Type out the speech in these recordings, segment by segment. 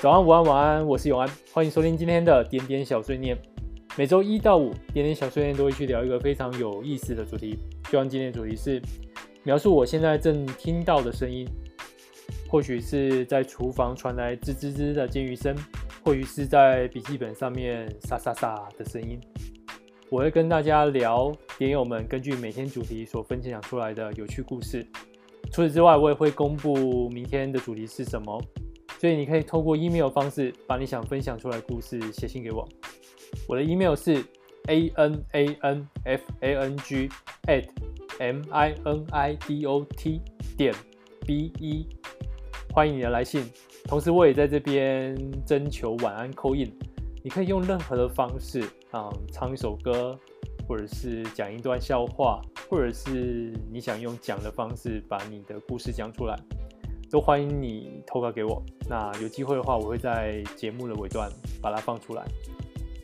早安、午安、晚安，我是永安，欢迎收听今天的点点小碎念。每周一到五，点点小碎念都会去聊一个非常有意思的主题。就像今天的主题是描述我现在正听到的声音，或许是在厨房传来吱吱吱的煎鱼声，或许是在笔记本上面沙沙沙的声音。我会跟大家聊点友们根据每天主题所分享出来的有趣故事。除此之外，我也会公布明天的主题是什么，所以你可以透过 email 方式把你想分享出来故事写信给我。我的 email 是 a n a n f a n g at m i n i d o t 点 b e，欢迎你的来信。同时，我也在这边征求晚安 coin，你可以用任何的方式啊、唱一首歌。或者是讲一段笑话，或者是你想用讲的方式把你的故事讲出来，都欢迎你投稿给我。那有机会的话，我会在节目的尾段把它放出来。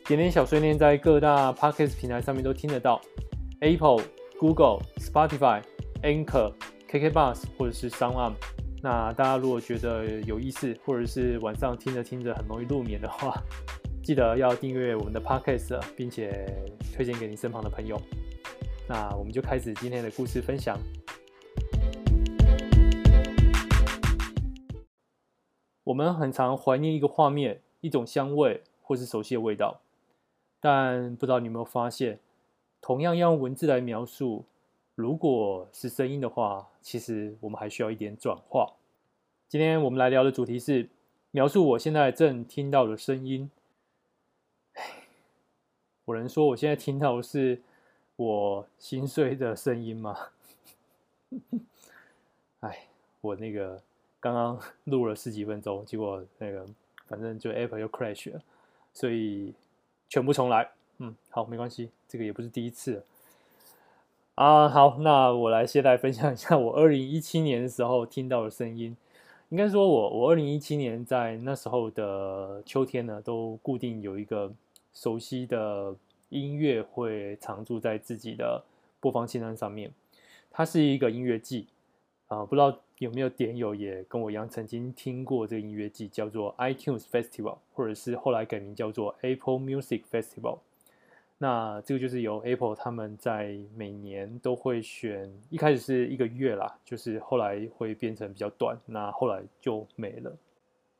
点点小碎念在各大 Podcast 平台上面都听得到，Apple、Google、Spotify、Anchor、KK Bus 或者是 SoundOn。那大家如果觉得有意思，或者是晚上听着听着很容易入眠的话，记得要订阅我们的 Podcast，并且推荐给你身旁的朋友。那我们就开始今天的故事分享。我们很常怀念一个画面、一种香味，或是熟悉的味道，但不知道你有没有发现，同样要用文字来描述，如果是声音的话，其实我们还需要一点转化。今天我们来聊的主题是描述我现在正听到的声音。我能说我现在听到的是我心碎的声音吗？哎，我那个刚刚 录了十几分钟，结果那个反正就 Apple 又 crash 了，所以全部重来。嗯，好，没关系，这个也不是第一次。啊，好，那我来先来分享一下我二零一七年的时候听到的声音。应该说我我二零一七年在那时候的秋天呢，都固定有一个。熟悉的音乐会常驻在自己的播放清单上面。它是一个音乐季啊，不知道有没有点友也跟我一样曾经听过这个音乐季，叫做 iTunes Festival，或者是后来改名叫做 Apple Music Festival。那这个就是由 Apple 他们在每年都会选，一开始是一个月啦，就是后来会变成比较短，那后来就没了。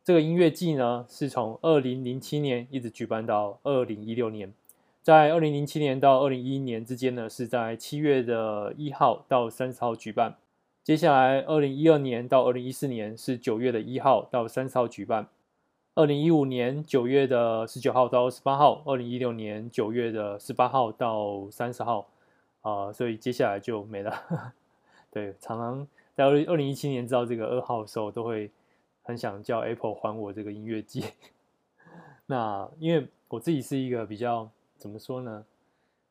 这个音乐季呢，是从二零零七年一直举办到二零一六年，在二零零七年到二零一一年之间呢，是在七月的一号到三十号举办。接下来二零一二年到二零一四年是九月的一号到三十号举办。二零一五年九月的十九号到二十八号，二零一六年九月的十八号到三十号，啊、所以接下来就没了。对，常常在二零二零一七年知道这个二号的时候，都会。很想叫 Apple 还我这个音乐季。那因为我自己是一个比较怎么说呢，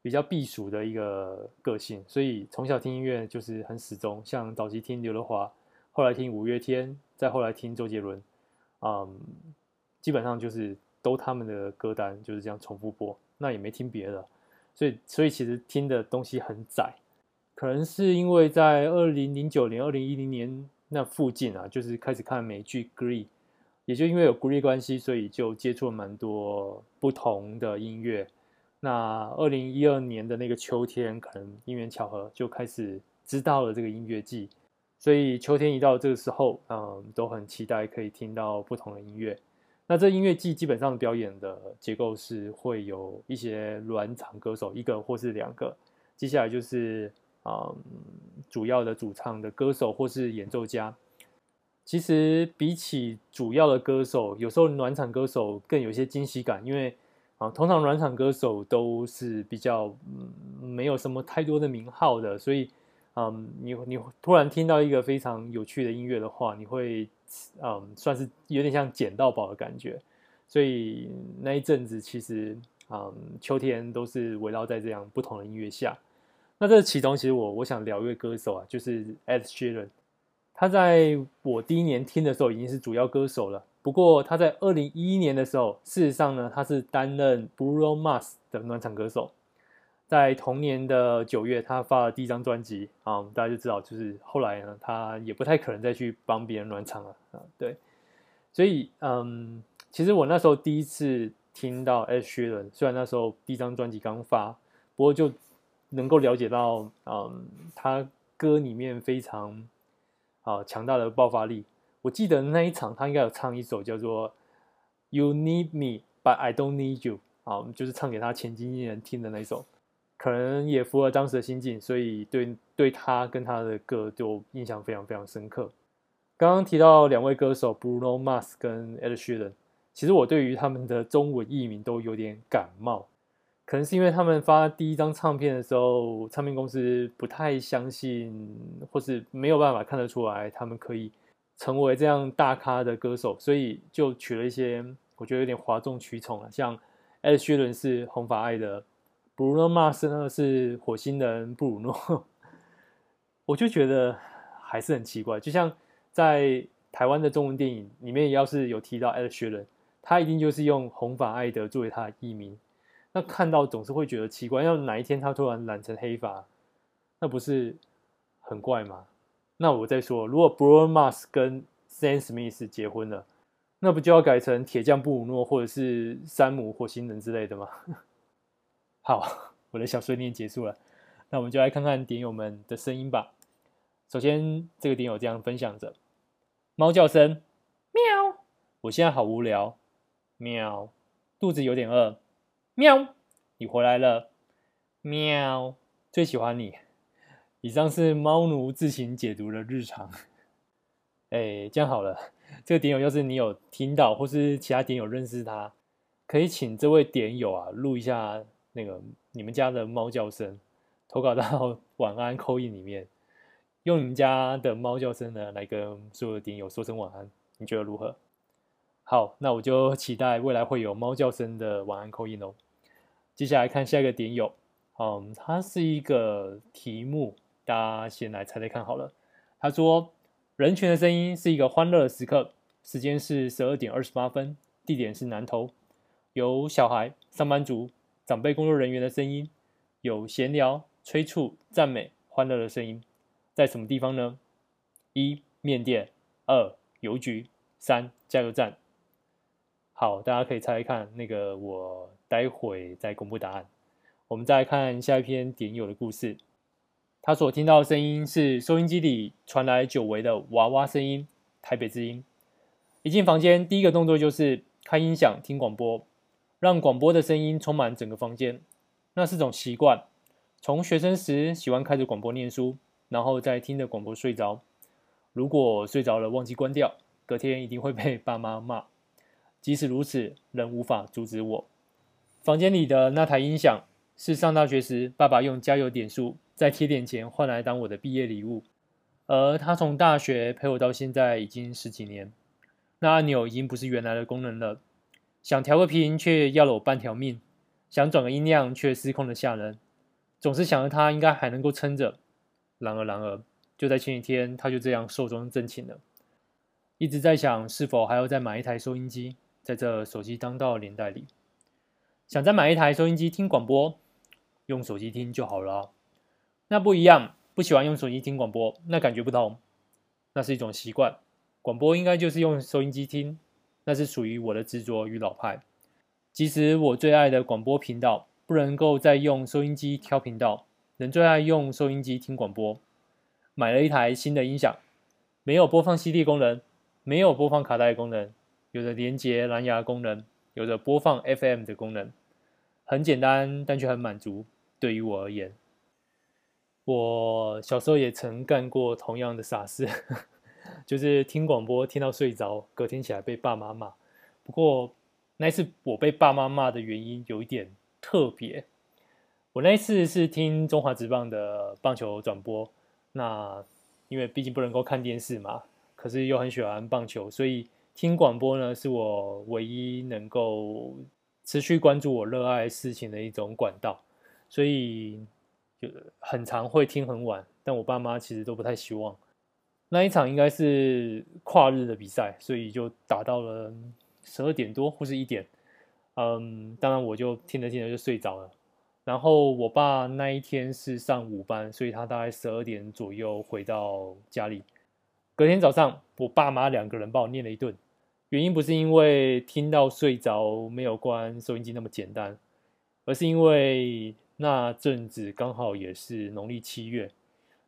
比较避暑的一个个性，所以从小听音乐就是很始终。像早期听刘德华，后来听五月天，再后来听周杰伦，嗯，基本上就是都他们的歌单就是这样重复播，那也没听别的，所以所以其实听的东西很窄。可能是因为在二零零九年、二零一零年。那附近啊，就是开始看美剧《Glee》，也就因为有《Glee》关系，所以就接触了蛮多不同的音乐。那二零一二年的那个秋天，可能因缘巧合，就开始知道了这个音乐季。所以秋天一到这个时候，嗯，都很期待可以听到不同的音乐。那这音乐季基本上表演的结构是会有一些暖场歌手，一个或是两个。接下来就是。啊、嗯，主要的主唱的歌手或是演奏家，其实比起主要的歌手，有时候暖场歌手更有些惊喜感，因为啊，通常暖场歌手都是比较嗯没有什么太多的名号的，所以嗯，你你突然听到一个非常有趣的音乐的话，你会嗯算是有点像捡到宝的感觉，所以那一阵子其实嗯秋天都是围绕在这样不同的音乐下。那这其中，其实我我想聊一位歌手啊，就是 Ed Sheeran。他在我第一年听的时候已经是主要歌手了。不过他在二零一一年的时候，事实上呢，他是担任 Bruno Mars 的暖场歌手。在同年的九月，他发了第一张专辑啊，大家就知道，就是后来呢，他也不太可能再去帮别人暖场了啊。对，所以嗯，其实我那时候第一次听到 Ed Sheeran，虽然那时候第一张专辑刚发，不过就能够了解到，嗯，他歌里面非常啊强大的爆发力。我记得那一场他应该有唱一首叫做《You Need Me But I Don't Need You》啊，就是唱给他前经纪人听的那一首，可能也符合当时的心境，所以对对他跟他的歌就印象非常非常深刻。刚刚提到两位歌手 Bruno Mars 跟 Ed Sheeran。其实我对于他们的中文译名都有点感冒，可能是因为他们发第一张唱片的时候，唱片公司不太相信，或是没有办法看得出来他们可以成为这样大咖的歌手，所以就取了一些我觉得有点哗众取宠了，像 Ed Sheeran 是红发艾德，Bruno Mars 呢是火星人布鲁诺，我就觉得还是很奇怪，就像在台湾的中文电影里面，要是有提到 Ed Sheeran。他一定就是用红发艾德作为他的艺名，那看到总是会觉得奇怪，要哪一天他突然染成黑发，那不是很怪吗？那我再说，如果 b r o n m a s 跟 Sam Smith 结婚了，那不就要改成铁匠布鲁诺或者是山姆火星人之类的吗？好，我的小碎念结束了，那我们就来看看点友们的声音吧。首先，这个点友这样分享着：猫叫声，喵，我现在好无聊。喵，肚子有点饿。喵，你回来了。喵，最喜欢你。以上是猫奴自行解读的日常。哎，这样好了，这个点友要是你有听到，或是其他点友认识他，可以请这位点友啊录一下那个你们家的猫叫声，投稿到 晚安 call in 里面，用你们家的猫叫声呢来跟所有的点友说声晚安，你觉得如何？好，那我就期待未来会有猫叫声的晚安 call in 哦。接下来看下一个点友，嗯，它是一个题目，大家先来猜猜看好了。他说：“人群的声音是一个欢乐的时刻，时间是十二点二十八分，地点是南投，有小孩、上班族、长辈、工作人员的声音，有闲聊、催促、赞美、欢乐的声音，在什么地方呢？一、面店；二、邮局；三、加油站。”好，大家可以猜猜看，那个我待会再公布答案。我们再来看下一篇点友的故事。他所听到的声音是收音机里传来久违的娃娃声音，台北之音。一进房间，第一个动作就是开音响听广播，让广播的声音充满整个房间。那是种习惯。从学生时喜欢开着广播念书，然后再听着广播睡着。如果睡着了忘记关掉，隔天一定会被爸妈骂。即使如此，仍无法阻止我。房间里的那台音响是上大学时爸爸用加油点数在贴点前换来当我的毕业礼物，而他从大学陪我到现在已经十几年。那按钮已经不是原来的功能了，想调个频却要了我半条命，想转个音量却失控的吓人。总是想着他应该还能够撑着，然而然而，就在前几天，他就这样寿终正寝了。一直在想是否还要再买一台收音机。在这手机当道的年代里，想再买一台收音机听广播，用手机听就好了。那不一样，不喜欢用手机听广播，那感觉不同。那是一种习惯，广播应该就是用收音机听，那是属于我的执着与老派。即使我最爱的广播频道不能够再用收音机挑频道，仍最爱用收音机听广播。买了一台新的音响，没有播放 CD 功能，没有播放卡带功能。有着连接蓝牙功能，有着播放 FM 的功能，很简单，但却很满足。对于我而言，我小时候也曾干过同样的傻事，就是听广播听到睡着，隔天起来被爸妈骂。不过那一次我被爸妈骂的原因有一点特别，我那一次是听中华职棒的棒球转播，那因为毕竟不能够看电视嘛，可是又很喜欢棒球，所以。听广播呢，是我唯一能够持续关注我热爱事情的一种管道，所以就很常会听很晚。但我爸妈其实都不太希望。那一场应该是跨日的比赛，所以就打到了十二点多或是一点。嗯，当然我就听着听着就睡着了。然后我爸那一天是上午班，所以他大概十二点左右回到家里。隔天早上，我爸妈两个人把我念了一顿。原因不是因为听到睡着没有关收音机那么简单，而是因为那阵子刚好也是农历七月，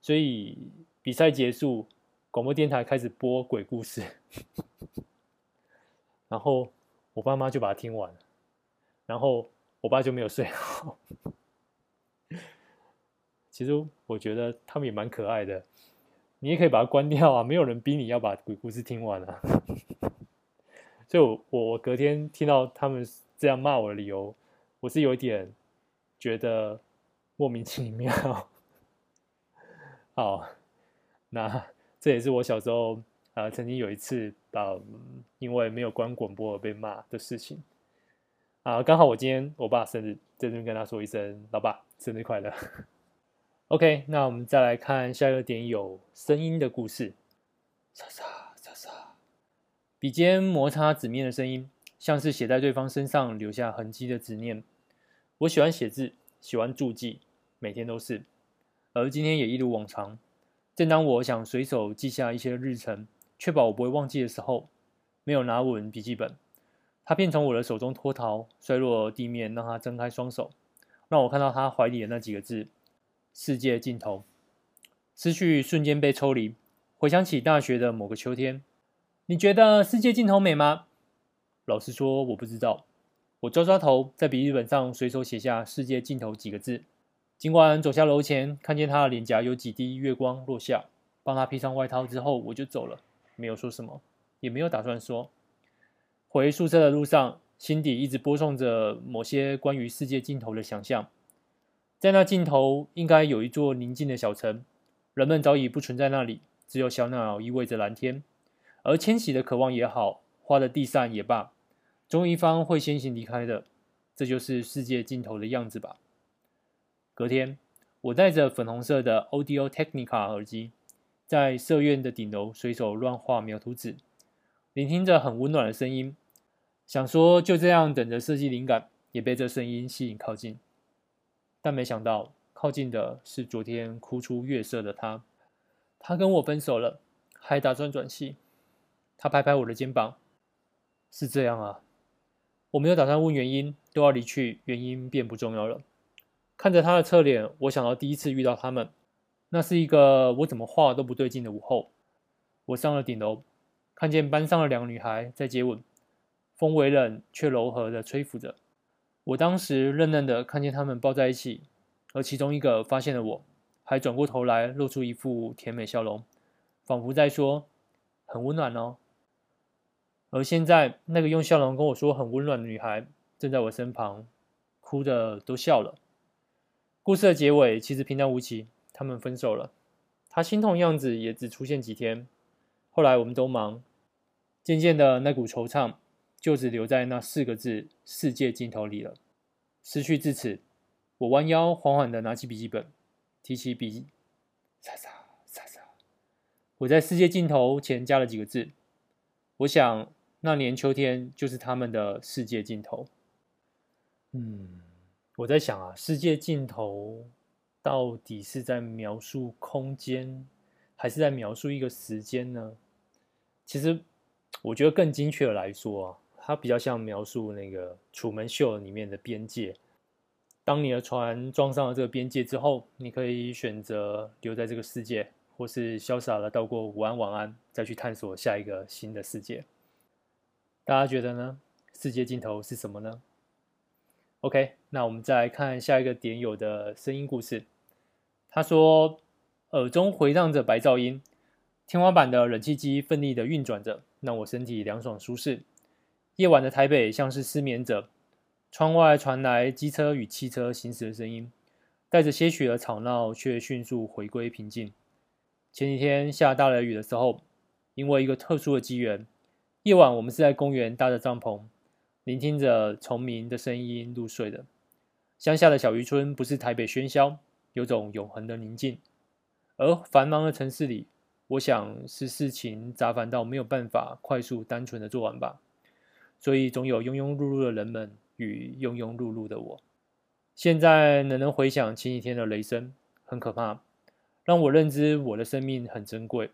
所以比赛结束，广播电台开始播鬼故事，然后我爸妈就把它听完，然后我爸就没有睡好。其实我觉得他们也蛮可爱的，你也可以把它关掉啊，没有人逼你要把鬼故事听完啊。所以我，我我隔天听到他们这样骂我的理由，我是有点觉得莫名其妙。好，那这也是我小时候啊、曾经有一次啊、呃，因为没有关广播而被骂的事情啊、呃。刚好我今天我爸生日，在这边跟他说一声，老爸生日快乐。OK，那我们再来看下一个点，有声音的故事。沙沙沙沙，笔尖摩擦纸面的声音，像是写在对方身上留下痕迹的执念。我喜欢写字，喜欢注记，每天都是。而今天也一如往常，正当我想随手记下一些日程，确保我不会忘记的时候，没有拿稳笔记本，他便从我的手中脱逃，摔落地面，让他睁开双手，让我看到他怀里的那几个字。世界尽头，思绪瞬间被抽离，回想起大学的某个秋天。你觉得世界尽头美吗？老实说，我不知道。我抓抓头，在笔记本上随手写下“世界尽头”几个字。尽管走下楼前，看见他的脸颊有几滴月光落下，帮他披上外套之后，我就走了，没有说什么，也没有打算说。回宿舍的路上，心底一直播送着某些关于世界尽头的想象。在那尽头，应该有一座宁静的小城，人们早已不存在那里，只有小鸟依偎着蓝天。而迁徙的渴望也好，花的地散也罢，总有一方会先行离开的，这就是世界尽头的样子吧。隔天，我带着粉红色的 Audio Technica 耳机，在社院的顶楼随手乱画描图纸，聆听着很温暖的声音，想说就这样等着设计灵感，也被这声音吸引靠近。但没想到，靠近的是昨天哭出月色的他。他跟我分手了，还打算转系。他拍拍我的肩膀：“是这样啊。”我没有打算问原因，都要离去，原因便不重要了。看着他的侧脸，我想到第一次遇到他们，那是一个我怎么画都不对劲的午后。我上了顶楼，看见班上的两个女孩在接吻，风微冷却柔和的吹拂着。我当时愣愣的看见他们抱在一起，而其中一个发现了我，还转过头来露出一副甜美笑容，仿佛在说“很温暖哦”。而现在，那个用笑容跟我说“很温暖”的女孩正在我身旁，哭的都笑了。故事的结尾其实平淡无奇，他们分手了。他心痛样子也只出现几天，后来我们都忙，渐渐的那股惆怅。就只留在那四个字“世界尽头”里了。思绪至此，我弯腰缓缓地拿起笔记本，提起笔，沙沙沙沙。我在“世界尽头”前加了几个字。我想，那年秋天就是他们的世界尽头。嗯，我在想啊，世界尽头到底是在描述空间，还是在描述一个时间呢？其实，我觉得更精确的来说啊。它比较像描述那个《楚门秀》里面的边界。当你的船撞上了这个边界之后，你可以选择留在这个世界，或是潇洒的道过午安、晚安，再去探索下一个新的世界。大家觉得呢？世界尽头是什么呢？OK，那我们再来看下一个点有的声音故事。他说：“耳中回荡着白噪音，天花板的冷气机奋力的运转着，让我身体凉爽舒适。”夜晚的台北像是失眠者，窗外传来机车与汽车行驶的声音，带着些许的吵闹，却迅速回归平静。前几天下大雷雨的时候，因为一个特殊的机缘，夜晚我们是在公园搭着帐篷，聆听着虫鸣的声音入睡的。乡下的小渔村不是台北喧嚣，有种永恒的宁静，而繁忙的城市里，我想是事情杂繁到没有办法快速单纯的做完吧。所以，总有庸庸碌碌的人们与庸庸碌碌的我。现在，能能回想前几天的雷声，很可怕，让我认知我的生命很珍贵。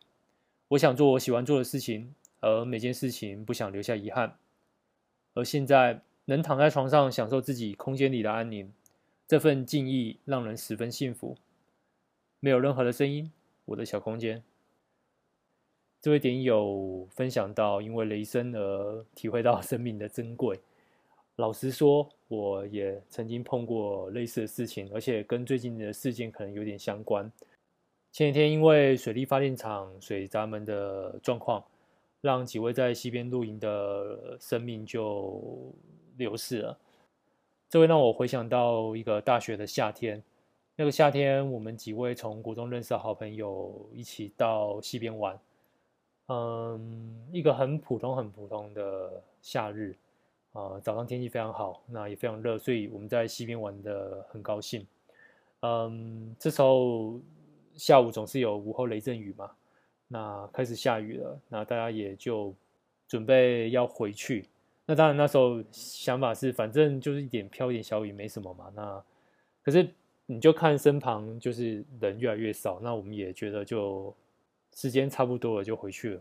我想做我喜欢做的事情，而每件事情不想留下遗憾。而现在能躺在床上享受自己空间里的安宁，这份静意让人十分幸福。没有任何的声音，我的小空间。这位点友分享到，因为雷声而体会到生命的珍贵。老实说，我也曾经碰过类似的事情，而且跟最近的事件可能有点相关。前几天因为水力发电厂水闸门的状况，让几位在溪边露营的生命就流逝了。这会让我回想到一个大学的夏天。那个夏天，我们几位从国中认识的好朋友一起到溪边玩。嗯，一个很普通、很普通的夏日，啊、早上天气非常好，那也非常热，所以我们在溪边玩得很高兴。嗯，这时候下午总是有午后雷阵雨嘛，那开始下雨了，那大家也就准备要回去。那当然那时候想法是，反正就是一点飘一点小雨，没什么嘛。那可是你就看身旁就是人越来越少，那我们也觉得就。时间差不多了，就回去了。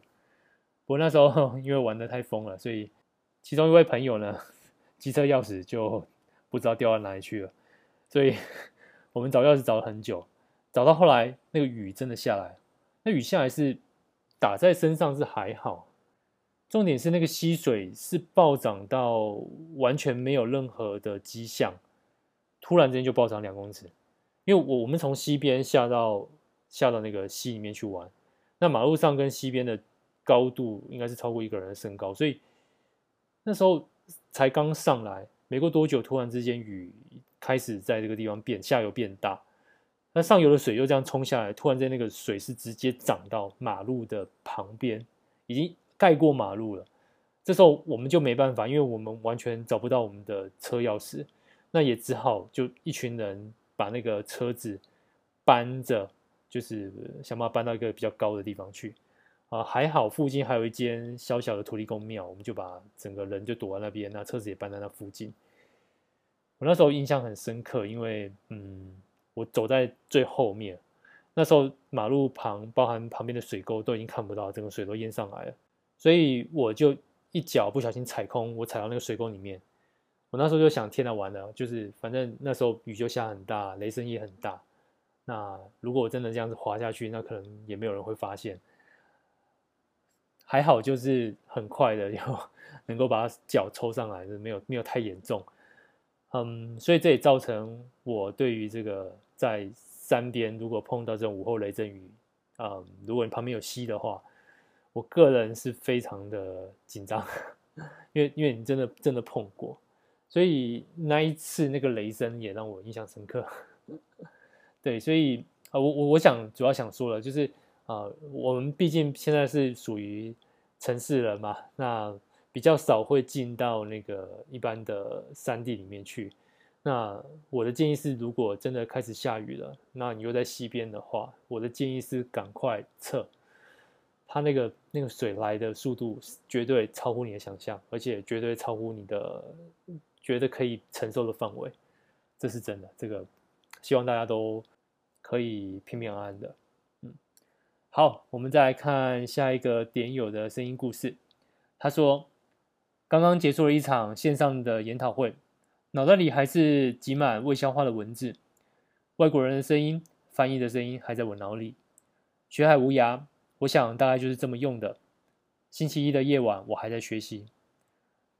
不过那时候 因为玩的太疯了，所以其中一位朋友呢，机车钥匙就不知道掉到哪里去了。所以 我们找钥匙找了很久，找到后来那个雨真的下来。那雨下来是打在身上是还好，重点是那个溪水是暴涨到完全没有任何的迹象，突然之间就暴涨两公尺。因为我我们从溪边下到下到那个溪里面去玩。那马路上跟溪边的高度应该是超过一个人的身高，所以那时候才刚上来，没过多久，突然之间雨开始在这个地方变，下游变大，那上游的水又这样冲下来，突然间那个水是直接涨到马路的旁边，已经盖过马路了。这时候我们就没办法，因为我们完全找不到我们的车钥匙，那也只好就一群人把那个车子搬着。就是想办法搬到一个比较高的地方去，啊，还好附近还有一间小小的土地公庙，我们就把整个人就躲在那边，那车子也搬在那附近。我那时候印象很深刻，因为嗯，我走在最后面，那时候马路旁包含旁边的水沟都已经看不到，整个水都淹上来了，所以我就一脚不小心踩空，我踩到那个水沟里面。我那时候就想，天哪，完了，就是反正那时候雨就下很大，雷声也很大。那如果我真的这样子滑下去，那可能也没有人会发现。还好，就是很快的，就能够把脚抽上来，是没有没有太严重。嗯，所以这也造成我对于这个在山边如果碰到这种午后雷阵雨，嗯，如果你旁边有溪的话，我个人是非常的紧张，因为因为你真的真的碰过，所以那一次那个雷声也让我印象深刻。对，所以啊，我我我想主要想说了，就是啊，我们毕竟现在是属于城市人嘛，那比较少会进到那个一般的山地里面去。那我的建议是，如果真的开始下雨了，那你又在溪边的话，我的建议是赶快撤。它那个那个水来的速度绝对超乎你的想象，而且绝对超乎你的觉得可以承受的范围，这是真的。这个希望大家都。可以平平安安的，嗯，好，我们再来看下一个点友的声音故事。他说，刚刚结束了一场线上的研讨会，脑袋里还是挤满未消化的文字，外国人的声音、翻译的声音还在我脑里。学海无涯，我想大概就是这么用的。星期一的夜晚，我还在学习，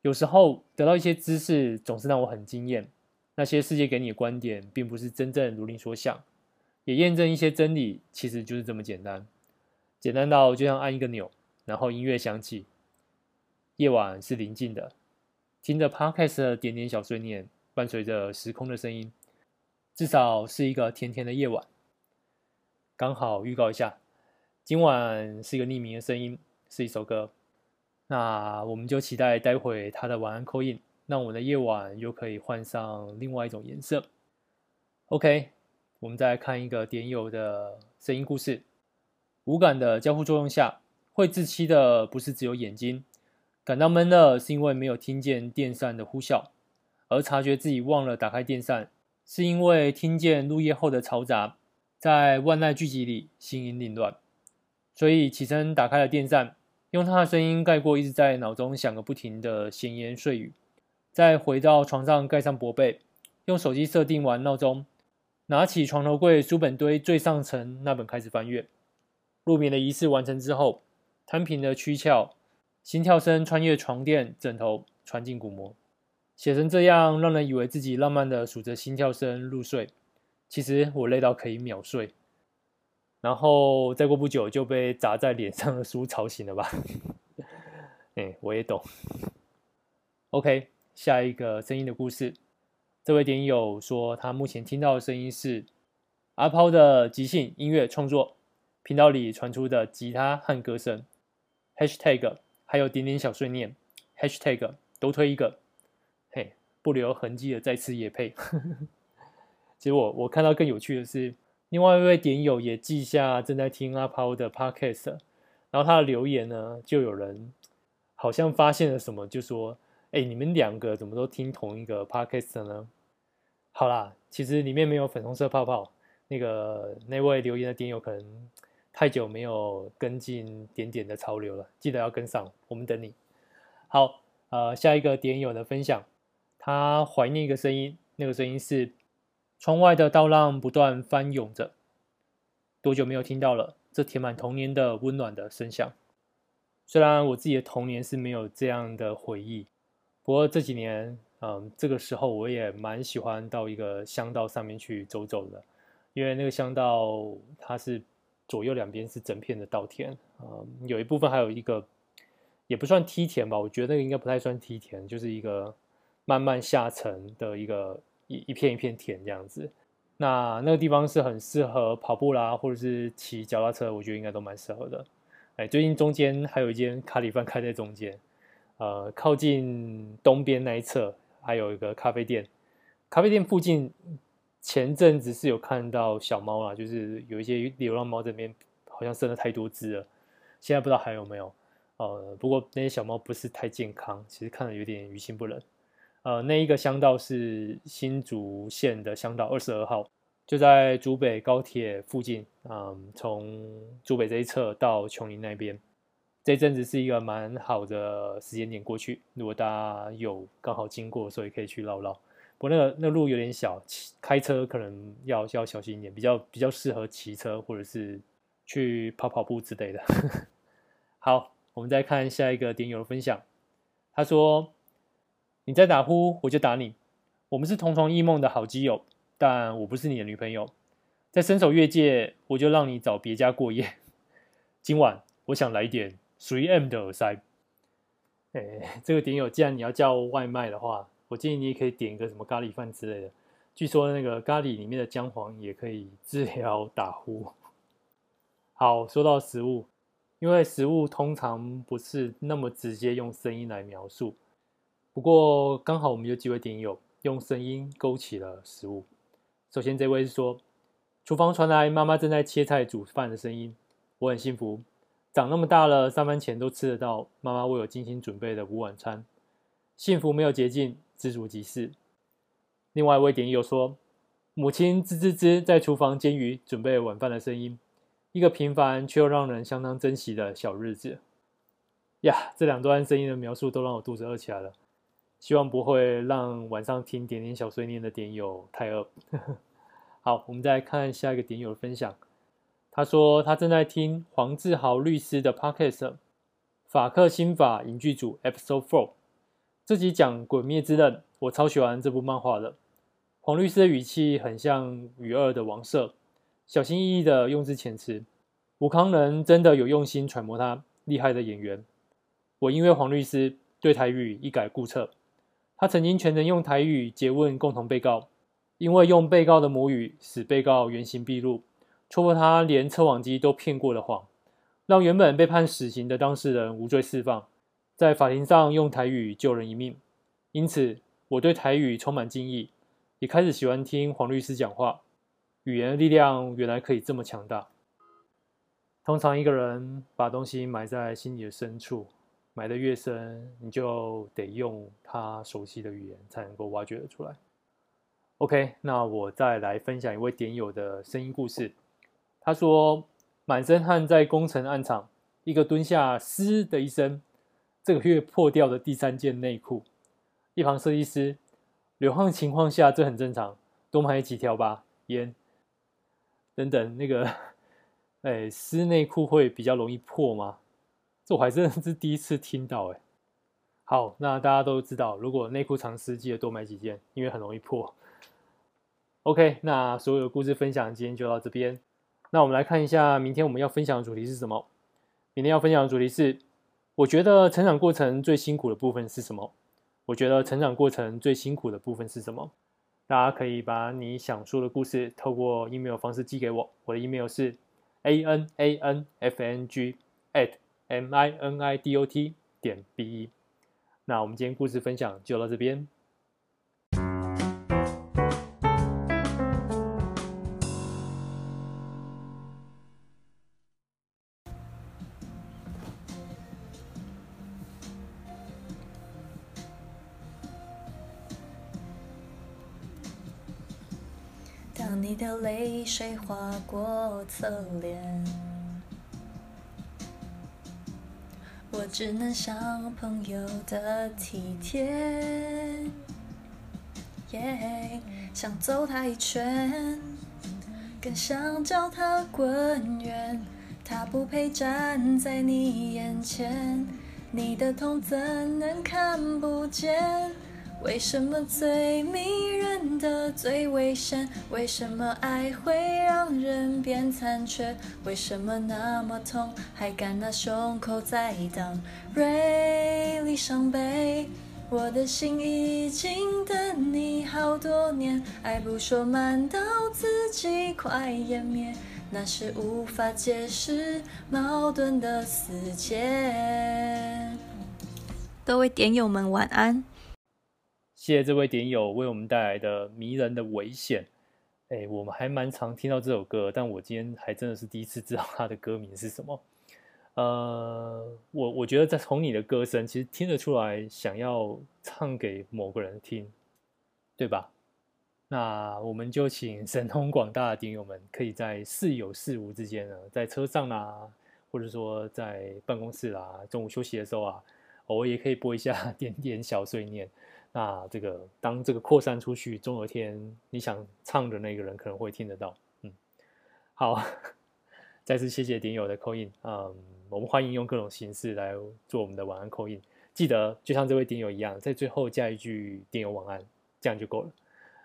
有时候得到一些知识，总是让我很惊艳。那些世界给你的观点，并不是真正如你所想。也验证一些真理，其实就是这么简单，简单到就像按一个钮，然后音乐响起，夜晚是宁静的，听着 Podcast 的点点小碎念，伴随着时空的声音，至少是一个甜甜的夜晚。刚好预告一下，今晚是一个匿名的声音，是一首歌，那我们就期待待会他的晚安 call in，让我们的夜晚又可以换上另外一种颜色。OK。我们再来看一个点友的声音故事。无感的交互作用下，会窒息的不是只有眼睛，感到闷热是因为没有听见电扇的呼啸，而察觉自己忘了打开电扇，是因为听见入夜后的嘈杂，在万籁俱寂里心音凌乱，所以起身打开了电扇，用他的声音盖过一直在脑中响个不停的闲言碎语，再回到床上盖上薄被，用手机设定完闹钟，拿起床头柜书本堆最上层那本开始翻阅。入眠的仪式完成之后，摊平了躯壳，心跳声穿越床垫、枕头传进鼓膜，写成这样，让人以为自己浪漫的数着心跳声入睡。其实我累到可以秒睡。然后再过不久就被砸在脸上的书吵醒了吧？哎，我也懂。OK，下一个声音的故事。这位点友说，他目前听到的声音是阿抛的即兴音乐创作频道里传出的吉他和歌声。#hashtag 还有点点小碎念。#hashtag 都推一个。嘿，不留痕迹的再次业配。其实我我看到更有趣的是。另外一位点友也记下正在听阿抛的 podcast，然后他的留言呢，就有人好像发现了什么，就说：“哎，你们两个怎么都听同一个 podcast 呢？”好啦，其实里面没有粉红色泡泡。那个那位留言的点友可能太久没有跟进点点的潮流了，记得要跟上，我们等你。好，呃，下一个点友的分享，他怀念一个声音，那个声音是。窗外的稻浪不断翻涌着，多久没有听到了？这填满童年的温暖的声响。虽然我自己的童年是没有这样的回忆，不过这几年，嗯，这个时候我也蛮喜欢到一个乡道上面去走走的，因为那个乡道它是左右两边是整片的稻田，嗯，有一部分还有一个也不算梯田吧，我觉得那个应该不太算梯田，就是一个慢慢下沉的一个。一一片一片田这样子，那那个地方是很适合跑步啦，或者是骑脚踏车，我觉得应该都蛮适合的。哎，最近中间还有一间咖喱饭开在中间，呃，靠近东边那一侧还有一个咖啡店。咖啡店附近前阵子是有看到小猫啦，就是有一些流浪猫这边好像生了太多只了，现在不知道还有没有。呃，不过那些小猫不是太健康，其实看着有点于心不忍。呃，那一个乡道是新竹县的乡道二十二号，就在竹北高铁附近。嗯，从竹北这一侧到琼林那边，这阵子是一个蛮好的时间点过去。如果大家有刚好经过，所以可以去绕绕。不过那个那路有点小，骑开车可能要要小心一点，比较比较适合骑车或者是去跑跑步之类的。好，我们再看下一个点友的分享，他说。你在打呼，我就打你。我们是同床异梦的好基友，但我不是你的女朋友。在伸手越界，我就让你找别家过夜。今晚我想来一点 3M 的耳塞。哎，这个点友，既然你要叫外卖的话，我建议你也可以点一个什么咖喱饭之类的。据说那个咖喱里面的姜黄也可以治疗打呼。好，说到食物，因为食物通常不是那么直接用声音来描述。不过刚好我们有几位点友用声音勾起了食物。首先这位是说，厨房传来妈妈正在切菜煮饭的声音，我很幸福，长那么大了，上班前都吃得到妈妈为我精心准备的午晚餐。幸福没有捷径，知足即是。另外一位点友说，母亲吱吱吱在厨房煎鱼准备晚饭的声音，一个平凡却又让人相当珍惜的小日子。呀，这两段声音的描述都让我肚子饿起来了。希望不会让晚上听点点小碎念的点友太饿。好，我们再来看下一个点友的分享。他说他正在听黄志豪律师的 Podcast《法客心法影剧组 Episode Four》。这集讲《鬼灭之刃》，我超喜欢这部漫画的。黄律师的语气很像与二的王赦，小心翼翼的用字遣词。吴康仁真的有用心揣摩他，厉害的演员。我因为黄律师对台语一改顾彻。他曾经全程用台语诘问共同被告，因为用被告的母语使被告原形毕露，戳破他连测谎机都骗过的谎，让原本被判死刑的当事人无罪释放，在法庭上用台语救人一命。因此，我对台语充满敬意，也开始喜欢听黄律师讲话。语言的力量原来可以这么强大。通常一个人把东西埋在心里的深处。埋得越深，你就得用他熟悉的语言才能够挖掘得出来。OK，那我再来分享一位点友的声音故事。他说：“满身汗在工程案场，一个蹲下，嘶的一声，这个月破掉的第三件内裤。一旁设计师，流汗情况下这很正常，多买几条吧。烟等等，那个，哎，湿内裤会比较容易破吗？这我还真的是第一次听到哎。好，那大家都知道，如果内裤常湿，记得多买几件，因为很容易破。OK，那所有的故事分享今天就到这边。那我们来看一下，明天我们要分享的主题是什么？明天要分享的主题是，我觉得成长过程最辛苦的部分是什么？我觉得成长过程最辛苦的部分是什么？大家可以把你想说的故事透过 email 方式寄给我，我的 email 是 a n a n f n g at m i n i d o t 点 b e。那我们今天故事分享就到这边。水划过侧脸。我只能像朋友的体贴想揍他一拳，更想叫他滚远。他不配站在你眼前，你的痛怎能看不见？为什么最迷人的最危险？为什么爱会让人变残缺？为什么那么痛还敢拿胸口在当锐利伤悲？我的心已经等你好多年，爱不说满到自己快湮灭，那是无法解释矛盾的死结。各位点友们晚安。谢谢这位点友为我们带来的迷人的危险。哎，我们还蛮常听到这首歌，但我今天还真的是第一次知道它的歌名是什么。呃，我我觉得在从你的歌声，其实听得出来想要唱给某个人听，对吧？那我们就请神通广大的点友们，可以在似有似无之间呢，在车上啦，或者说在办公室啦，中午休息的时候啊，偶尔也可以播一下 点点小碎念。那这个当这个扩散出去，总有一天你想唱的那个人可能会听得到。嗯，好，再次谢谢点友的扣印。嗯，我们欢迎用各种形式来做我们的晚安扣印。记得就像这位点友一样，在最后加一句点友晚安，这样就够了。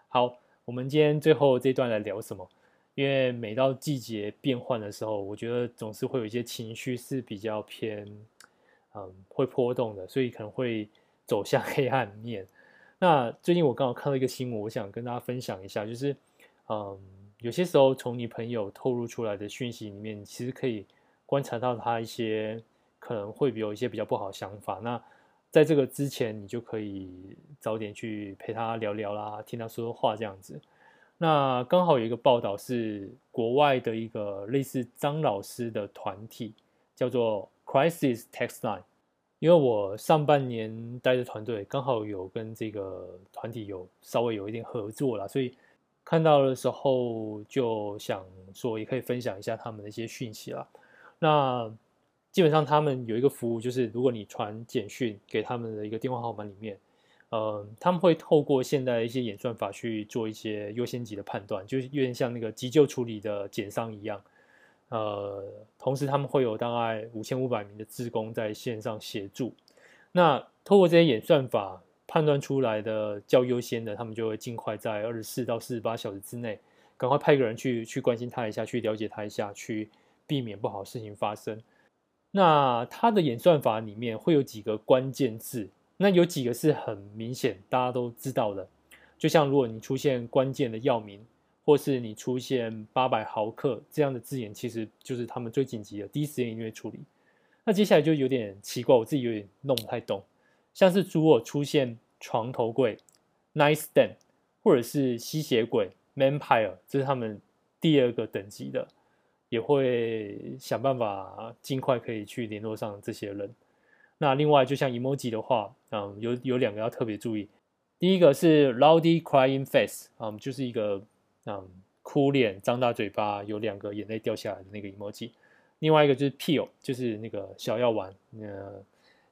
好，我们今天最后这段来聊什么？因为每到季节变换的时候，我觉得总是会有一些情绪是比较偏，嗯，会波动的，所以可能会走向 黑暗面。那最近我刚好看到一个新闻，我想跟大家分享一下，就是，嗯，有些时候从你朋友透露出来的讯息里面，其实可以观察到他一些可能会有一些比较不好的想法。那在这个之前，你就可以早点去陪他聊聊啦，听他说说话这样子。那刚好有一个报道是国外的一个类似张老师的团体，叫做 Crisis Text Line。因为我上半年待的团队刚好有跟这个团体有稍微有一点合作啦，所以看到的时候就想说也可以分享一下他们的一些讯息啦。那基本上他们有一个服务，就是如果你传简讯给他们的一个电话号码里面，呃，他们会透过现在的一些演算法去做一些优先级的判断，就是有点像那个急救处理的简商一样。呃，同时他们会有大概五千五百名的志工在线上协助。那透过这些演算法判断出来的较优先的，他们就会尽快在二十四到四十八小时之内，赶快派个人去去关心他一下，去了解他一下，去避免不好事情发生。那他的演算法里面会有几个关键字，那有几个是很明显大家都知道的，就像如果你出现关键的药名。或是你出现八百毫克这样的字眼，其实就是他们最紧急的第一时间一定会处理。那接下来就有点奇怪，我自己有点弄不太懂。像是如果出现床头柜 nightstand，或者是吸血鬼 vampire，这是他们第二个等级的，也会想办法尽快可以去联络上这些人。那另外，就像 emoji 的话，嗯，有有两个要特别注意。第一个是 loudy crying face，嗯，就是一个。嗯，哭脸、张大嘴巴，有两个眼泪掉下来的那个 emoji。另外一个就是 Peel，就是那个小药丸。呃，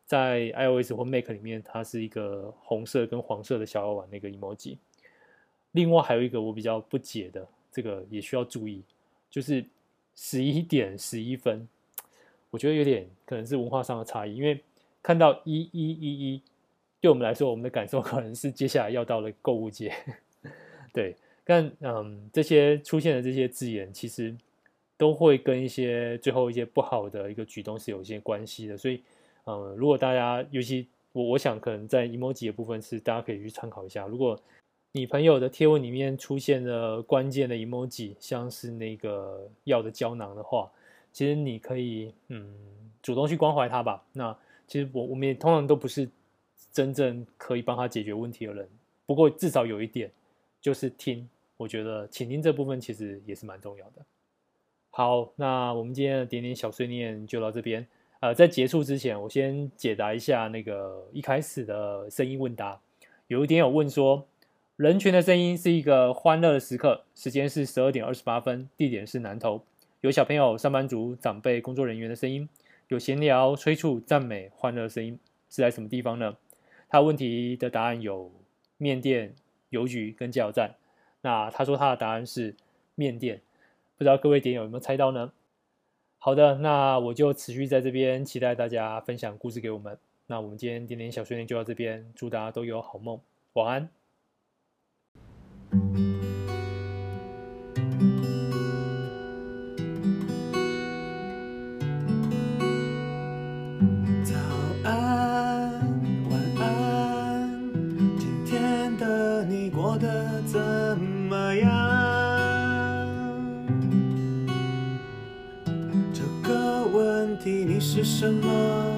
在 iOS 或 Mac 里面，它是一个红色跟黄色的小药丸那个 emoji。另外还有一个我比较不解的，这个也需要注意，就是十一点十一分，我觉得有点可能是文化上的差异，因为看到一一一一，对我们来说，我们的感受可能是接下来要到了购物节。对，但嗯，这些出现的这些字眼，其实。都会跟一些最后一些不好的一个举动是有一些关系的，所以，嗯，如果大家，尤其我我想可能在 emoji 的部分是大家可以去参考一下。如果你朋友的贴文里面出现了关键的 emoji，像是那个药的胶囊的话，其实你可以嗯主动去关怀他吧。那其实我我们也通常都不是真正可以帮他解决问题的人，不过至少有一点就是听，我觉得倾听这部分其实也是蛮重要的。好，那我们今天的点点小碎念就到这边。呃，在结束之前，我先解答一下那个一开始的声音问答。有一点有问说，人群的声音是一个欢乐的时刻，时间是十二点二十八分，地点是南投，有小朋友、上班族、长辈、工作人员的声音，有闲聊、催促、赞美、欢乐的声音，是在什么地方呢？他问题的答案有面店、邮局跟加油站。那他说他的答案是面店。不知道各位点友有没有猜到呢？好的，那我就持续在这边期待大家分享故事给我们。那我们今天点点小训练就到这边，祝大家都有好梦，晚安。什么？